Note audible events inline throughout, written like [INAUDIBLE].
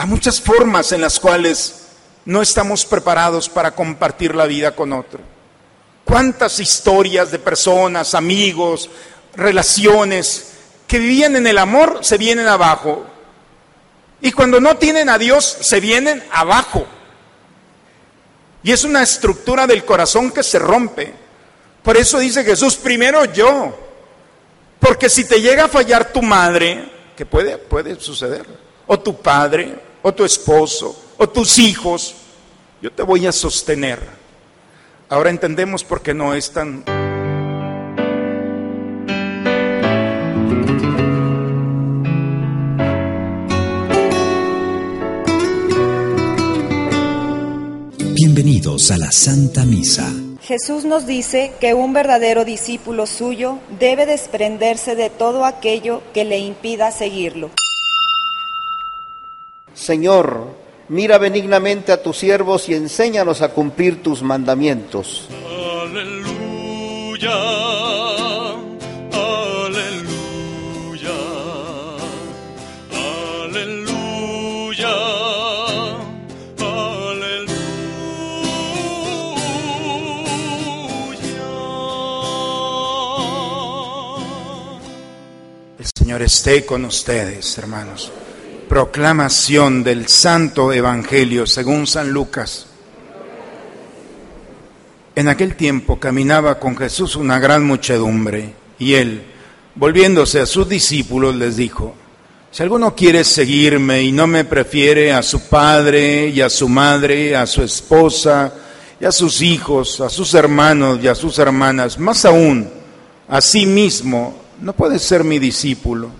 a muchas formas en las cuales no estamos preparados para compartir la vida con otro. ¿Cuántas historias de personas, amigos, relaciones que vivían en el amor se vienen abajo? Y cuando no tienen a Dios, se vienen abajo. Y es una estructura del corazón que se rompe. Por eso dice Jesús, primero yo. Porque si te llega a fallar tu madre, que puede, puede suceder, o tu padre, o tu esposo, o tus hijos, yo te voy a sostener. Ahora entendemos por qué no es tan Bienvenidos a la Santa Misa. Jesús nos dice que un verdadero discípulo suyo debe desprenderse de todo aquello que le impida seguirlo. Señor, mira benignamente a tus siervos y enséñanos a cumplir tus mandamientos. Aleluya. Señor esté con ustedes, hermanos. Proclamación del Santo Evangelio según San Lucas. En aquel tiempo caminaba con Jesús una gran muchedumbre y él, volviéndose a sus discípulos, les dijo, si alguno quiere seguirme y no me prefiere a su padre y a su madre, a su esposa y a sus hijos, a sus hermanos y a sus hermanas, más aún a sí mismo, no puede ser mi discípulo.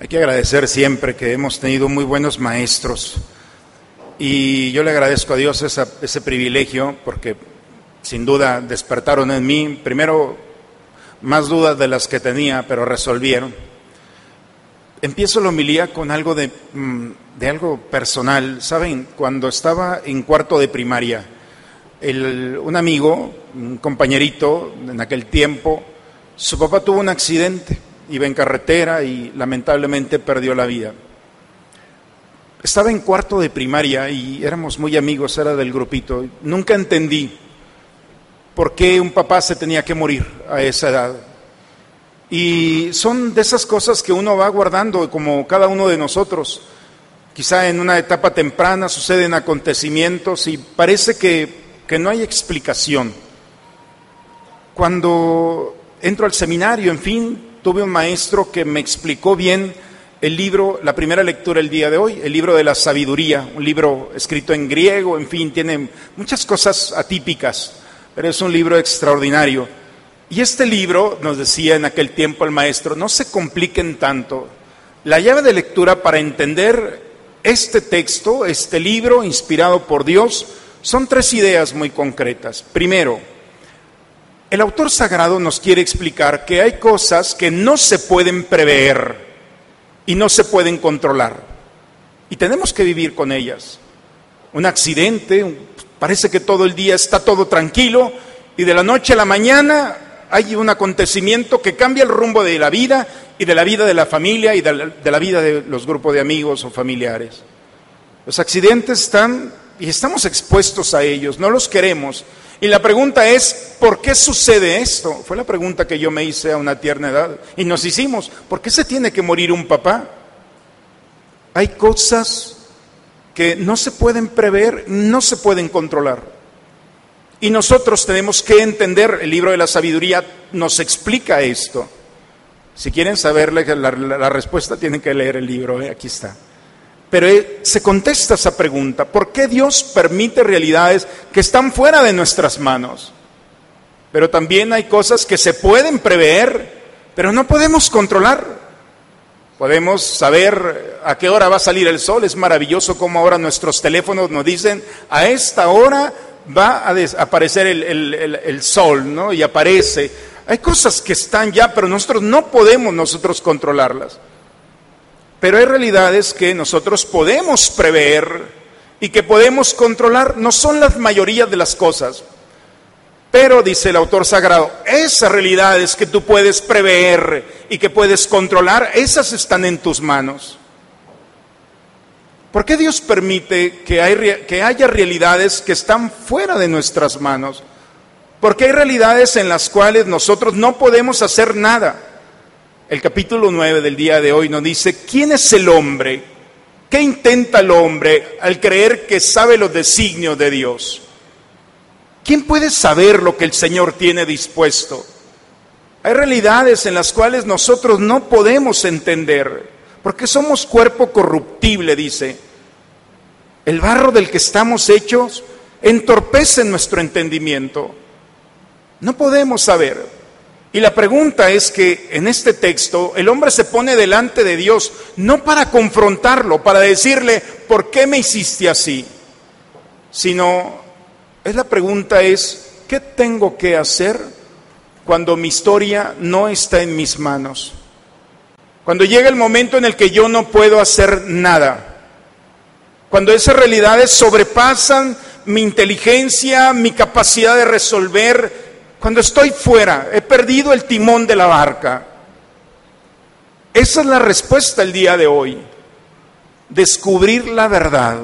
Hay que agradecer siempre que hemos tenido muy buenos maestros y yo le agradezco a Dios ese privilegio porque sin duda despertaron en mí, primero, más dudas de las que tenía, pero resolvieron. Empiezo la homilía con algo de, mm, algo personal. Saben, cuando estaba en cuarto de primaria, un amigo, un compañerito en aquel tiempo, su papá tuvo un accidente iba en carretera y lamentablemente perdió la vida. Estaba en cuarto de primaria y éramos muy amigos, era del grupito. Nunca entendí por qué un papá se tenía que morir a esa edad. Y son de esas cosas que uno va guardando, como cada uno de nosotros. Quizá en una etapa temprana suceden acontecimientos y parece que, que no hay explicación. Cuando entro al seminario, en fin, tuve un maestro que me explicó bien el libro, la primera lectura el día de hoy, el libro de la sabiduría, un libro escrito en griego, en fin, tiene muchas cosas atípicas, pero es un libro extraordinario. Y este libro, nos decía en aquel tiempo el maestro, no se compliquen tanto. La llave de lectura para entender este texto, este libro inspirado por Dios, son tres ideas muy concretas. Primero, el autor sagrado nos quiere explicar que hay cosas que no se pueden prever y no se pueden controlar. Y tenemos que vivir con ellas. Un accidente, parece que todo el día está todo tranquilo y de la noche a la mañana hay un acontecimiento que cambia el rumbo de la vida y de la vida de la familia y de la, vida de los grupos de amigos o familiares. Los accidentes están y estamos expuestos a ellos, no los queremos, y la pregunta es, ¿por qué sucede esto? Fue la pregunta que yo me hice a una tierna edad. Y nos hicimos, ¿por qué se tiene que morir un papá? Hay cosas que no se pueden prever, no se pueden controlar. Y nosotros tenemos que entender, el libro de la sabiduría nos explica esto. Si quieren saber la, respuesta, tienen que leer el libro, ¿eh? aquí está. Pero se contesta esa pregunta, ¿por qué Dios permite realidades que están fuera de nuestras manos? Pero también hay cosas que se pueden prever, pero no podemos controlar. Podemos saber a qué hora va a salir el sol. Es maravilloso como ahora nuestros teléfonos nos dicen, a esta hora va a aparecer el, el sol, ¿no? Y aparece. Hay cosas que están ya, pero nosotros no podemos nosotros controlarlas. Pero hay realidades que nosotros podemos prever y que podemos controlar. No son las mayoría de las cosas. Pero, dice el autor sagrado, esas realidades que tú puedes prever y que puedes controlar, esas están en tus manos. ¿Por qué Dios permite que, haya realidades que están fuera de nuestras manos? Porque hay realidades en las cuales nosotros no podemos hacer nada. El capítulo 9 del día de hoy nos dice, ¿quién es el hombre? ¿Qué intenta el hombre al creer que sabe los designios de Dios? ¿Quién puede saber lo que el Señor tiene dispuesto? Hay realidades en las cuales nosotros no podemos entender, porque somos cuerpo corruptible, dice. El barro del que estamos hechos entorpece nuestro entendimiento. No podemos saber. Y la pregunta es que en este texto el hombre se pone delante de Dios no para confrontarlo, para decirle, ¿por qué me hiciste así? Sino es la pregunta es, ¿qué tengo que hacer cuando mi historia no está en mis manos? Cuando llega el momento en el que yo no puedo hacer nada. Cuando esas realidades sobrepasan mi inteligencia, mi capacidad de resolver, cuando estoy fuera, he perdido el timón de la barca. Esa es la respuesta el día de hoy. Descubrir la verdad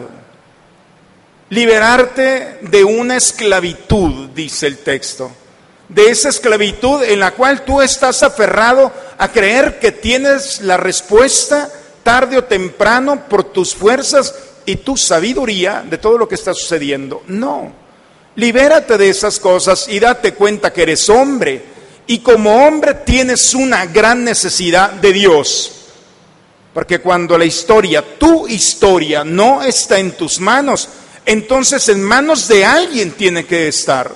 liberarte de una esclavitud, dice el texto, de esa esclavitud en la cual tú estás aferrado a creer que tienes la respuesta tarde o temprano por tus fuerzas y tu sabiduría de todo lo que está sucediendo. No, libérate de esas cosas y date cuenta que eres hombre y como hombre tienes una gran necesidad de Dios. Porque cuando la historia, tu historia, no está en tus manos, entonces en manos de alguien tiene que estar.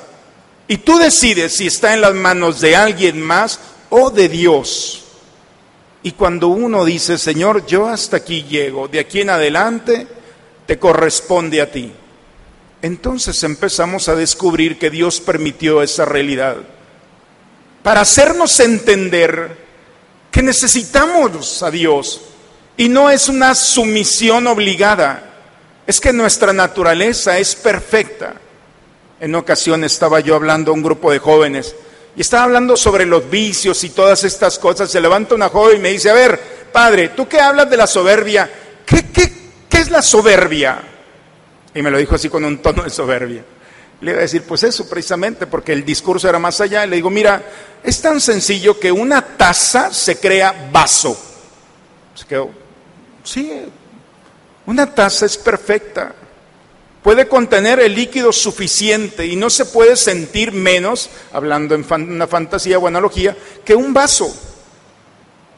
Y tú decides si está en las manos de alguien más o de Dios. Y cuando uno dice, Señor, yo hasta aquí llego, de aquí en adelante te corresponde a ti. Entonces empezamos a descubrir que Dios permitió esa realidad para hacernos entender que necesitamos a Dios y no es una sumisión obligada es que nuestra naturaleza es perfecta. En ocasión estaba yo hablando a un grupo de jóvenes y estaba hablando sobre los vicios y todas estas cosas. Se levanta una joven y me dice, a ver, padre, tú que hablas de la soberbia, ¿qué, qué, qué es la soberbia? Y me lo dijo así con un tono de soberbia. Le iba a decir, pues eso precisamente, porque el discurso era más allá. Y le digo, mira, es tan sencillo que una taza se crea vaso. Se quedó, sí, una taza es perfecta. Puede contener el líquido suficiente y no se puede sentir menos, hablando en una fantasía o analogía, que un vaso.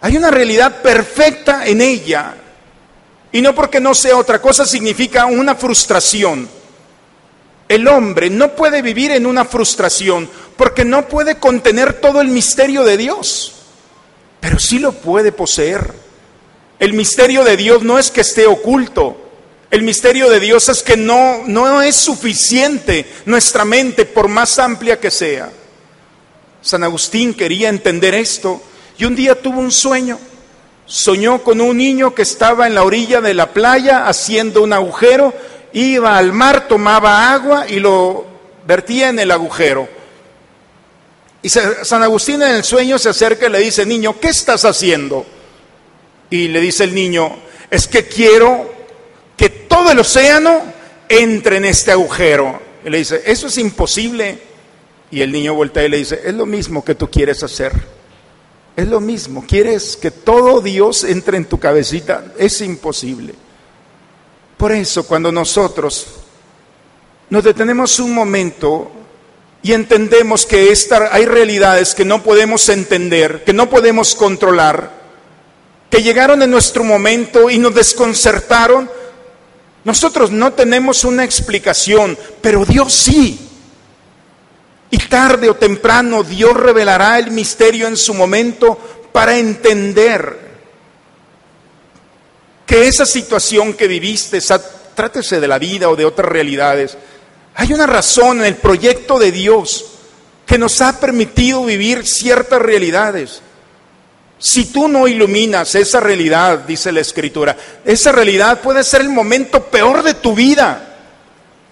Hay una realidad perfecta en ella. Y no porque no sea otra cosa significa una frustración. El hombre no puede vivir en una frustración porque no puede contener todo el misterio de Dios, pero sí lo puede poseer. El misterio de Dios no es que esté oculto. El misterio de Dios es que no, no es suficiente nuestra mente, por más amplia que sea. San Agustín quería entender esto y un día tuvo un sueño. Soñó con un niño que estaba en la orilla de la playa haciendo un agujero, iba al mar, tomaba agua y lo vertía en el agujero. Y San Agustín en el sueño se acerca y le dice, niño, ¿qué estás haciendo? Y le dice el niño, es que quiero que todo el océano entre en este agujero. Y le dice, eso es imposible. Y el niño voltea y le dice, es lo mismo que tú quieres hacer. Es lo mismo, quieres que todo Dios entre en tu cabecita, es imposible. Por eso cuando nosotros nos detenemos un momento y entendemos que esta, hay realidades que no podemos entender, que no podemos controlar, que llegaron en nuestro momento y nos desconcertaron, nosotros no tenemos una explicación, pero Dios sí. Y tarde o temprano Dios revelará el misterio en su momento para entender que esa situación que viviste, trátese de la vida o de otras realidades, hay una razón en el proyecto de Dios que nos ha permitido vivir ciertas realidades. Si tú no iluminas esa realidad, dice la Escritura, esa realidad puede ser el momento peor de tu vida.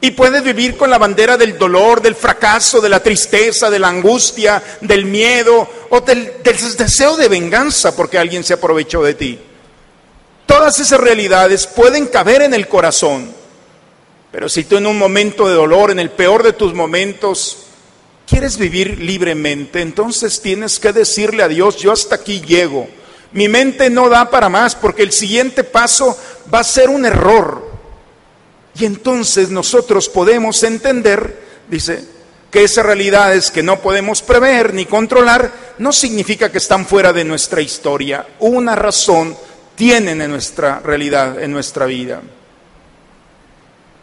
Y puedes vivir con la bandera del dolor, del fracaso, de la tristeza, de la angustia, del miedo o del, deseo de venganza porque alguien se aprovechó de ti. Todas esas realidades pueden caber en el corazón. Pero si tú en un momento de dolor, en el peor de tus momentos, quieres vivir libremente, entonces tienes que decirle a Dios, yo hasta aquí llego. Mi mente no da para más porque el siguiente paso va a ser un error. Y entonces nosotros podemos entender, dice, que esas realidades que no podemos prever ni controlar no significa que están fuera de nuestra historia. Una razón tienen en nuestra realidad, en nuestra vida.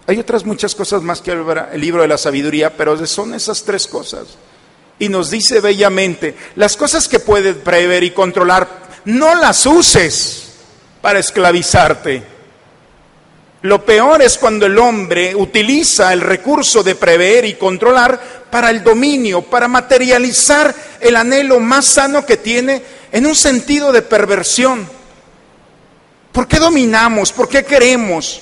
Hay otras muchas cosas más que el libro de la sabiduría, pero son esas tres cosas. Y nos dice bellamente, las cosas que puedes prever y controlar, no las uses para esclavizarte lo peor es cuando el hombre utiliza el recurso de prever y controlar para el dominio, para materializar el anhelo más sano que tiene en un sentido de perversión. ¿Por qué dominamos? ¿Por qué queremos?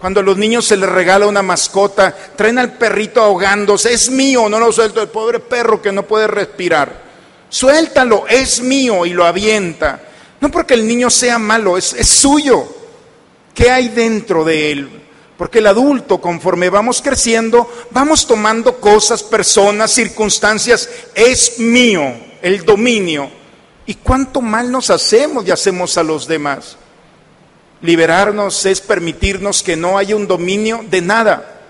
Cuando a los niños se les regala una mascota, traen al perrito ahogándose, es mío, no lo suelto, el pobre perro que no puede respirar. Suéltalo, es mío y lo avienta. No porque el niño sea malo, es, es suyo. ¿Qué hay dentro de él? Porque el adulto, conforme vamos creciendo, vamos tomando cosas, personas, circunstancias. Es mío el dominio. ¿Y cuánto mal nos hacemos y hacemos a los demás? Liberarnos es permitirnos que no haya un dominio de nada,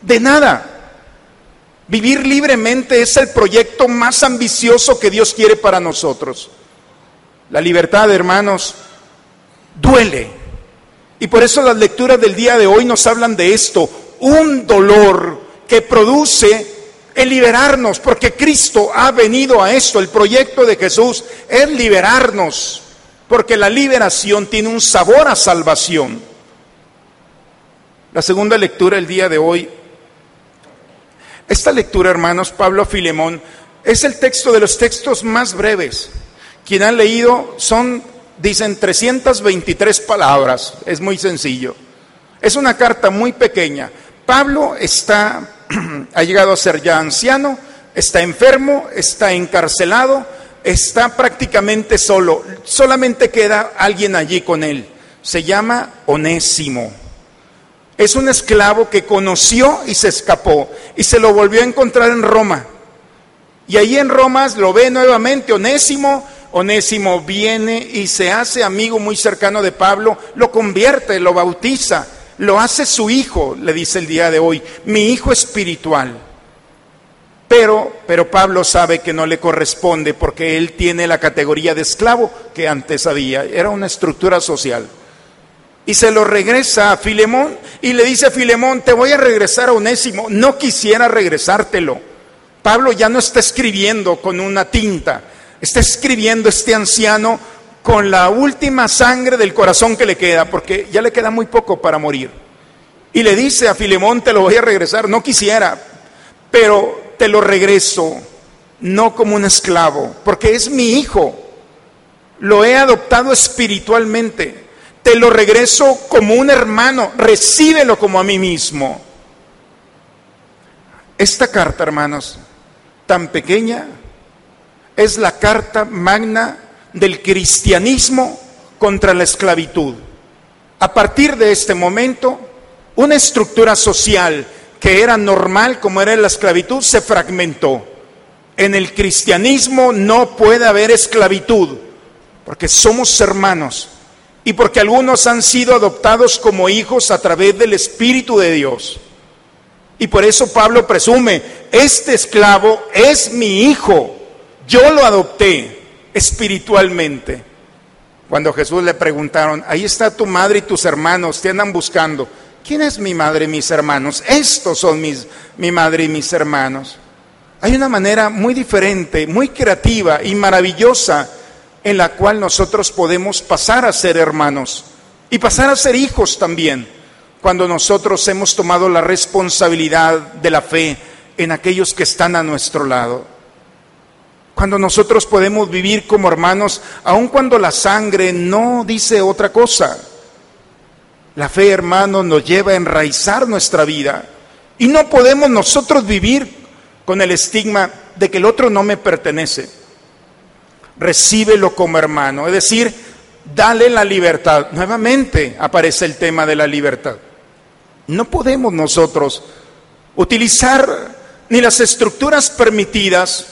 de nada. Vivir libremente es el proyecto más ambicioso que Dios quiere para nosotros. La libertad, hermanos, duele y por eso las lecturas del día de hoy nos hablan de esto, un dolor que produce el liberarnos, porque Cristo ha venido a esto, el proyecto de Jesús es liberarnos, porque la liberación tiene un sabor a salvación. La segunda lectura el día de hoy, esta lectura, hermanos, Pablo Filemón, es el texto de los textos más breves. Quien ha leído son dicen 323 palabras, es muy sencillo. Es una carta muy pequeña. Pablo está, [CLEARS THROAT] ha llegado a ser ya anciano, está enfermo, está encarcelado, está prácticamente solo. Solamente queda alguien allí con él. Se llama Onésimo. Es un esclavo que conoció y se escapó y se lo volvió a encontrar en Roma. Y ahí en Roma lo ve nuevamente Onésimo Onésimo viene y se hace amigo muy cercano de Pablo, lo convierte, lo bautiza, lo hace su hijo, le dice el día de hoy, mi hijo espiritual. Pero, pero Pablo sabe que no le corresponde porque él tiene la categoría de esclavo que antes había, era una estructura social. Y se lo regresa a Filemón y le dice a Filemón, te voy a regresar a Onésimo, no quisiera regresártelo. Pablo ya no está escribiendo con una tinta, está escribiendo este anciano con la última sangre del corazón que le queda, porque ya le queda muy poco para morir. Y le dice a Filemón, te lo voy a regresar, no quisiera, pero te lo regreso, no como un esclavo, porque es mi hijo, lo he adoptado espiritualmente, te lo regreso como un hermano, recíbelo como a mí mismo. Esta carta, hermanos, tan pequeña, es la carta magna del cristianismo contra la esclavitud. A partir de este momento, una estructura social que era normal como era la esclavitud se fragmentó. En el cristianismo no puede haber esclavitud, porque somos hermanos y porque algunos han sido adoptados como hijos a través del Espíritu de Dios. Y por eso Pablo presume, este esclavo es mi hijo, yo lo adopté espiritualmente. Cuando Jesús le preguntaron, ahí está tu madre y tus hermanos, te andan buscando. ¿Quién es mi madre y mis hermanos? Estos son mis, mi madre y mis hermanos. Hay una manera muy diferente, muy creativa y maravillosa en la cual nosotros podemos pasar a ser hermanos y pasar a ser hijos también, cuando nosotros hemos tomado la responsabilidad de la fe en aquellos que están a nuestro lado. Cuando nosotros podemos vivir como hermanos, aun cuando la sangre no dice otra cosa. La fe, hermano, nos lleva a enraizar nuestra vida. Y no podemos nosotros vivir con el estigma de que el otro no me pertenece recíbelo como hermano, es decir, dale la libertad. Nuevamente aparece el tema de la libertad. No podemos nosotros utilizar ni las estructuras permitidas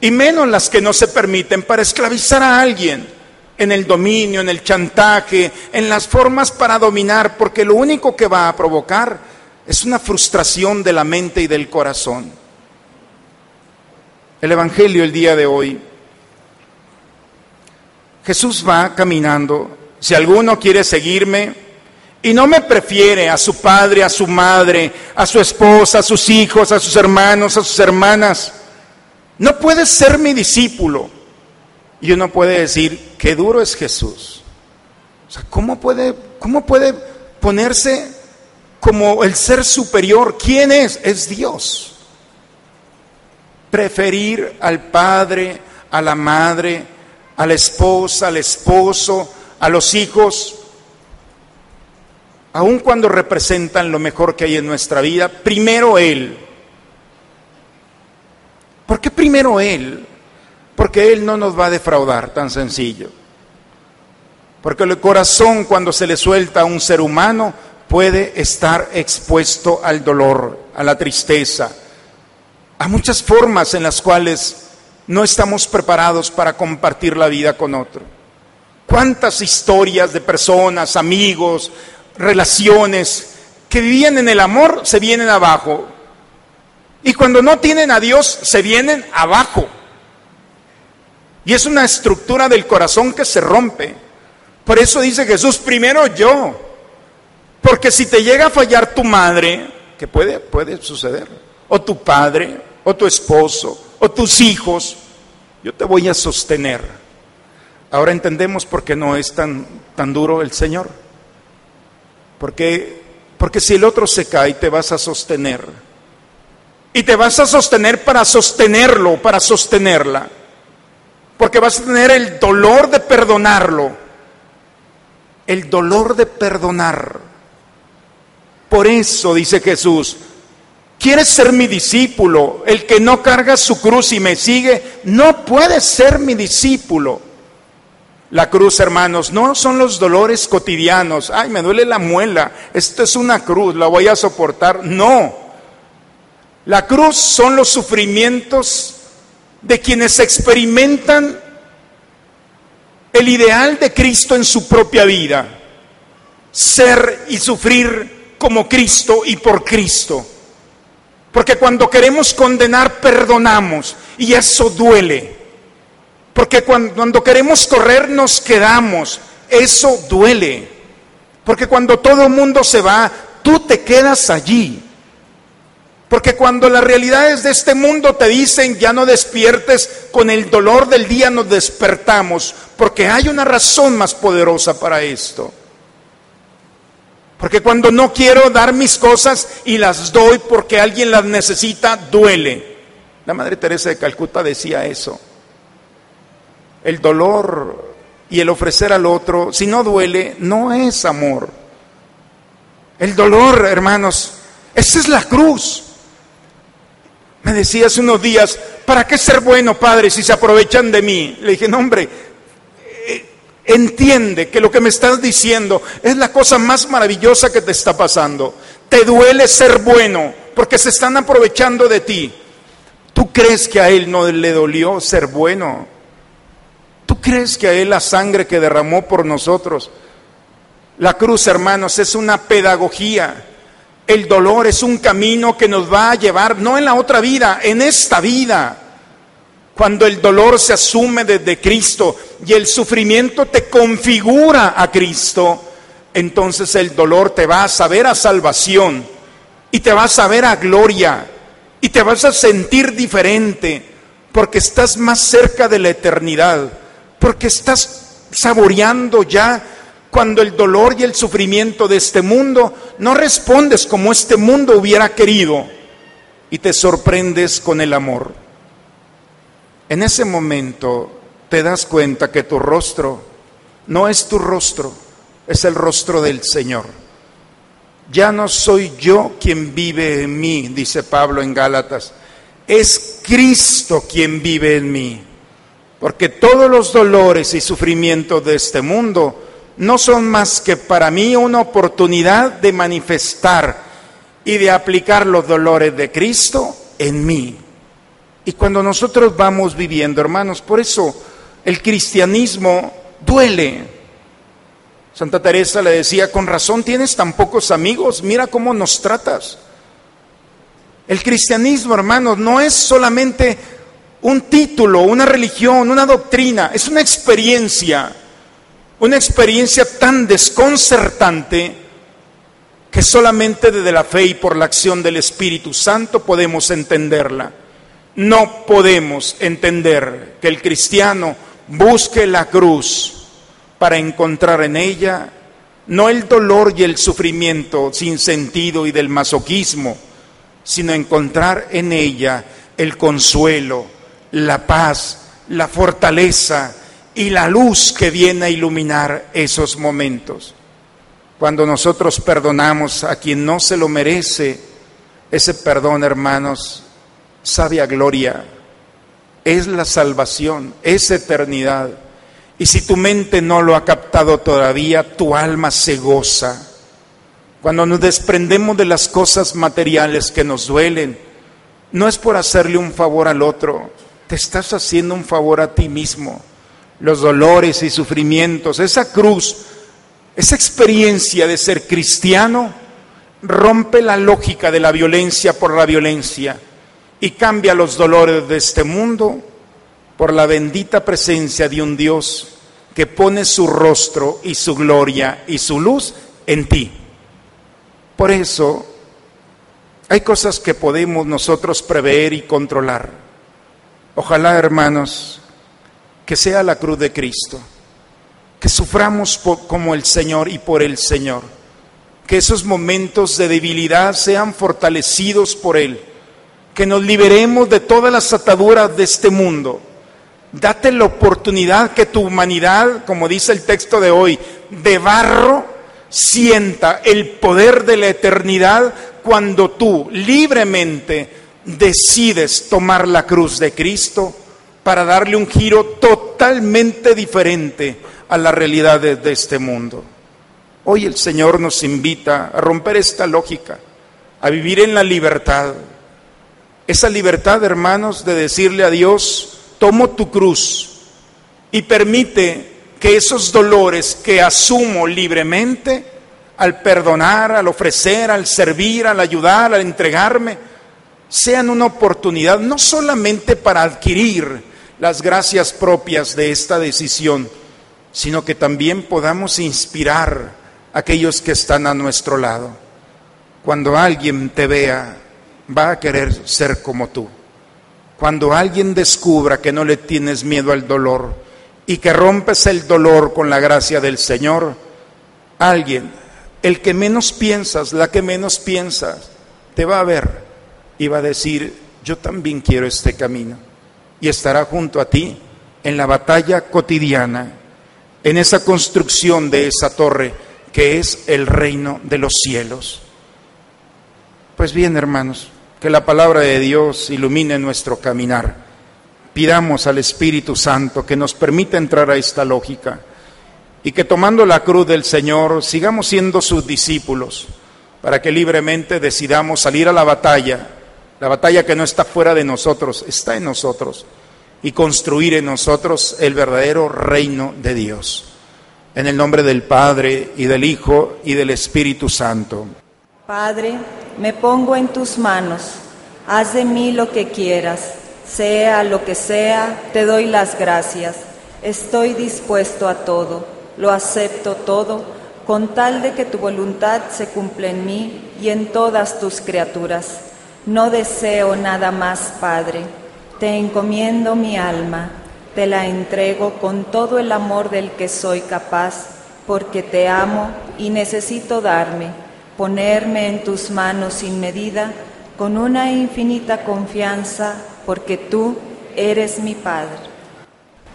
y menos las que no se permiten para esclavizar a alguien en el dominio, en el chantaje, en las formas para dominar, porque lo único que va a provocar es una frustración de la mente y del corazón. El Evangelio el día de hoy Jesús va caminando. Si alguno quiere seguirme y no me prefiere a su padre, a su madre, a su esposa, a sus hijos, a sus hermanos, a sus hermanas, no puede ser mi discípulo. Y uno puede decir, qué duro es Jesús. O sea, ¿cómo puede, cómo puede ponerse como el ser superior? ¿Quién es? Es Dios. Preferir al padre, a la madre, a la esposa, al esposo, a los hijos, aun cuando representan lo mejor que hay en nuestra vida, primero Él. ¿Por qué primero Él? Porque Él no nos va a defraudar, tan sencillo. Porque el corazón cuando se le suelta a un ser humano puede estar expuesto al dolor, a la tristeza, a muchas formas en las cuales no estamos preparados para compartir la vida con otro. ¿Cuántas historias de personas, amigos, relaciones que vivían en el amor se vienen abajo? Y cuando no tienen a Dios se vienen abajo. Y es una estructura del corazón que se rompe. Por eso dice Jesús, primero yo. Porque si te llega a fallar tu madre, que puede, puede suceder, o tu padre, o tu esposo, o tus hijos, yo te voy a sostener. Ahora entendemos por qué no es tan, tan duro el Señor. Porque, porque si el otro se cae, te vas a sostener. Y te vas a sostener para sostenerlo, para sostenerla. Porque vas a tener el dolor de perdonarlo. El dolor de perdonar. Por eso dice Jesús, ¿Quieres ser mi discípulo? El que no carga su cruz y me sigue, no puede ser mi discípulo. La cruz, hermanos, no son los dolores cotidianos. Ay, me duele la muela. Esto es una cruz, la voy a soportar. No. La cruz son los sufrimientos de quienes experimentan el ideal de Cristo en su propia vida. Ser y sufrir como Cristo y por Cristo. Porque cuando queremos condenar, perdonamos. Y eso duele. Porque cuando, queremos correr, nos quedamos. Eso duele. Porque cuando todo el mundo se va, tú te quedas allí. Porque cuando las realidades de este mundo te dicen ya no despiertes, con el dolor del día nos despertamos, porque hay una razón más poderosa para esto. Porque cuando no quiero dar mis cosas y las doy porque alguien las necesita, duele. La Madre Teresa de Calcuta decía eso. El dolor y el ofrecer al otro, si no duele, no es amor. El dolor, hermanos, esa es la cruz. Me decía hace unos días, ¿para qué ser bueno, Padre, si se aprovechan de mí? Le dije, no, hombre, entiende que lo que me estás diciendo es la cosa más maravillosa que te está pasando. Te duele ser bueno porque se están aprovechando de ti. ¿Tú crees que a Él no le dolió ser bueno? ¿Tú crees que a Él la sangre que derramó por nosotros? La cruz, hermanos, es una pedagogía. El dolor es un camino que nos va a llevar, no en la otra vida, en esta vida. Cuando el dolor se asume desde Cristo y el sufrimiento te configura a Cristo, entonces el dolor te va a saber a salvación y te va a saber a gloria y te vas a sentir diferente porque estás más cerca de la eternidad, porque estás saboreando ya cuando el dolor y el sufrimiento de este mundo no respondes como este mundo hubiera querido y te sorprendes con el amor. En ese momento te das cuenta que tu rostro no es tu rostro, es el rostro del Señor. Ya no soy yo quien vive en mí, dice Pablo en Gálatas, es Cristo quien vive en mí. Porque todos los dolores y sufrimientos de este mundo no son más que para mí una oportunidad de manifestar y de aplicar los dolores de Cristo en mí. Y cuando nosotros vamos viviendo, hermanos, por eso el cristianismo duele. Santa Teresa le decía, con razón tienes tan pocos amigos, mira cómo nos tratas. El cristianismo, hermanos, no es solamente un título, una religión, una doctrina, es una experiencia, una experiencia tan desconcertante que solamente desde la fe y por la acción del Espíritu Santo podemos entenderla. No podemos entender que el cristiano busque la cruz para encontrar en ella no el dolor y el sufrimiento sin sentido y del masoquismo, sino encontrar en ella el consuelo, la paz, la fortaleza y la luz que viene a iluminar esos momentos. Cuando nosotros perdonamos a quien no se lo merece, ese perdón, hermanos, sabe a gloria, es la salvación, es eternidad. Y si tu mente no lo ha captado todavía, tu alma se goza. Cuando nos desprendemos de las cosas materiales que nos duelen, no es por hacerle un favor al otro, te estás haciendo un favor a ti mismo. Los dolores y sufrimientos, esa cruz, esa experiencia de ser cristiano, rompe la lógica de la violencia por la violencia y cambia los dolores de este mundo por la bendita presencia de un Dios que pone su rostro y su gloria y su luz en ti. Por eso hay cosas que podemos nosotros prever y controlar. Ojalá, hermanos, que sea la cruz de Cristo, que suframos como el Señor y por el Señor, que esos momentos de debilidad sean fortalecidos por Él, que nos liberemos de todas las ataduras de este mundo. Date la oportunidad que tu humanidad, como dice el texto de hoy, de barro, sienta el poder de la eternidad cuando tú libremente decides tomar la cruz de Cristo para darle un giro totalmente diferente a la realidad de este mundo. Hoy el Señor nos invita a romper esta lógica, a vivir en la libertad. Esa libertad, hermanos, de decirle a Dios, tomo tu cruz y permite que esos dolores que asumo libremente, al perdonar, al ofrecer, al servir, al ayudar, al entregarme, sean una oportunidad no solamente para adquirir las gracias propias de esta decisión, sino que también podamos inspirar a aquellos que están a nuestro lado. Cuando alguien te vea, va a querer ser como tú. Cuando alguien descubra que no le tienes miedo al dolor y que rompes el dolor con la gracia del Señor, alguien, el que menos piensas, la que menos piensas, te va a ver y va a decir, yo también quiero este camino. Y estará junto a ti en la batalla cotidiana, en esa construcción de esa torre que es el reino de los cielos. Pues bien, hermanos, que la palabra de Dios ilumine nuestro caminar. Pidamos al Espíritu Santo que nos permita entrar a esta lógica y que tomando la cruz del Señor sigamos siendo sus discípulos para que libremente decidamos salir a la batalla La batalla que no está fuera de nosotros, está en nosotros. Y construir en nosotros el verdadero reino de Dios. En el nombre del Padre y del Hijo y del Espíritu Santo. Padre, me pongo en tus manos. Haz de mí lo que quieras. Sea lo que sea, te doy las gracias. Estoy dispuesto a todo. Lo acepto todo con tal de que tu voluntad se cumpla en mí y en todas tus criaturas. No deseo nada más, Padre. Te encomiendo mi alma, te la entrego con todo el amor del que soy capaz, porque te amo y necesito darme, ponerme en tus manos sin medida, con una infinita confianza, porque tú eres mi Padre.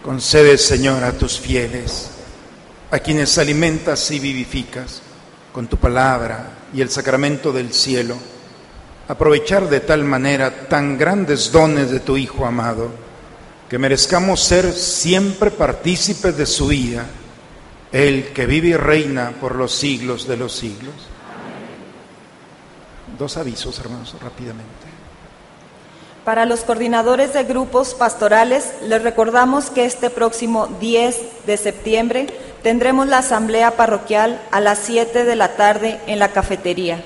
Concede, Señor, a tus fieles a quienes alimentas y vivificas con tu palabra y el sacramento del cielo, aprovechar de tal manera tan grandes dones de tu Hijo amado, que merezcamos ser siempre partícipes de su vida, el que vive y reina por los siglos de los siglos. Dos avisos, hermanos, rápidamente. Para los coordinadores de grupos pastorales, les recordamos que este próximo 10 de septiembre tendremos la asamblea parroquial a las 7 de la tarde en la cafetería.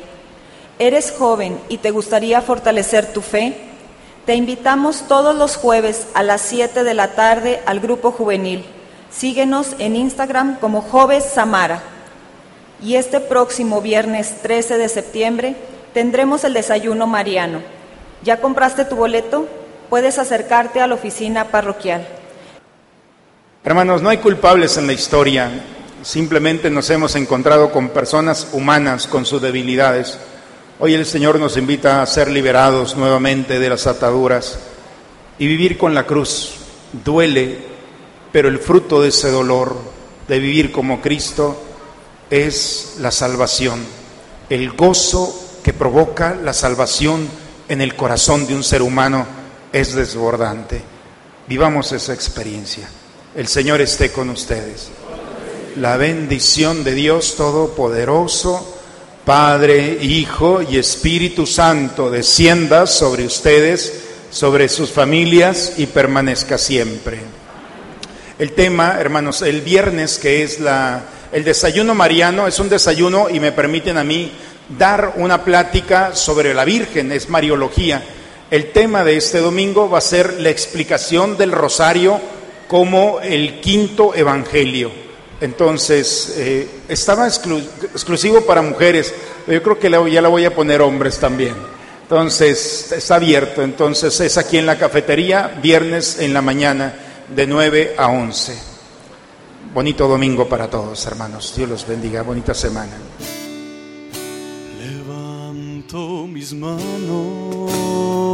¿Eres joven y te gustaría fortalecer tu fe? Te invitamos todos los jueves a las 7 de la tarde al grupo juvenil. Síguenos en Instagram como Joves Samara. Y este próximo viernes 13 de septiembre tendremos el desayuno mariano. ¿Ya compraste tu boleto? Puedes acercarte a la oficina parroquial. Hermanos, no hay culpables en la historia, simplemente nos hemos encontrado con personas humanas con sus debilidades. Hoy el Señor nos invita a ser liberados nuevamente de las ataduras y vivir con la cruz. Duele, pero el fruto de ese dolor, de vivir como Cristo, es la salvación, el gozo que provoca la salvación en el corazón de un ser humano es desbordante. Vivamos esa experiencia. El Señor esté con ustedes. La bendición de Dios Todopoderoso, Padre, Hijo y Espíritu Santo, descienda sobre ustedes, sobre sus familias y permanezca siempre. El tema, hermanos, el viernes que es la, el desayuno mariano, es un desayuno y me permiten a mí dar una plática sobre la Virgen, es Mariología. El tema de este domingo va a ser la explicación del rosario como el quinto evangelio. Entonces, eh, estaba exclusivo para mujeres, pero yo creo que ya la voy a poner hombres también. Entonces, está abierto. Entonces, es aquí en la cafetería, viernes en la mañana, de 9 a 11. Bonito domingo para todos, hermanos. Dios los bendiga. Bonita semana. Levanto mis manos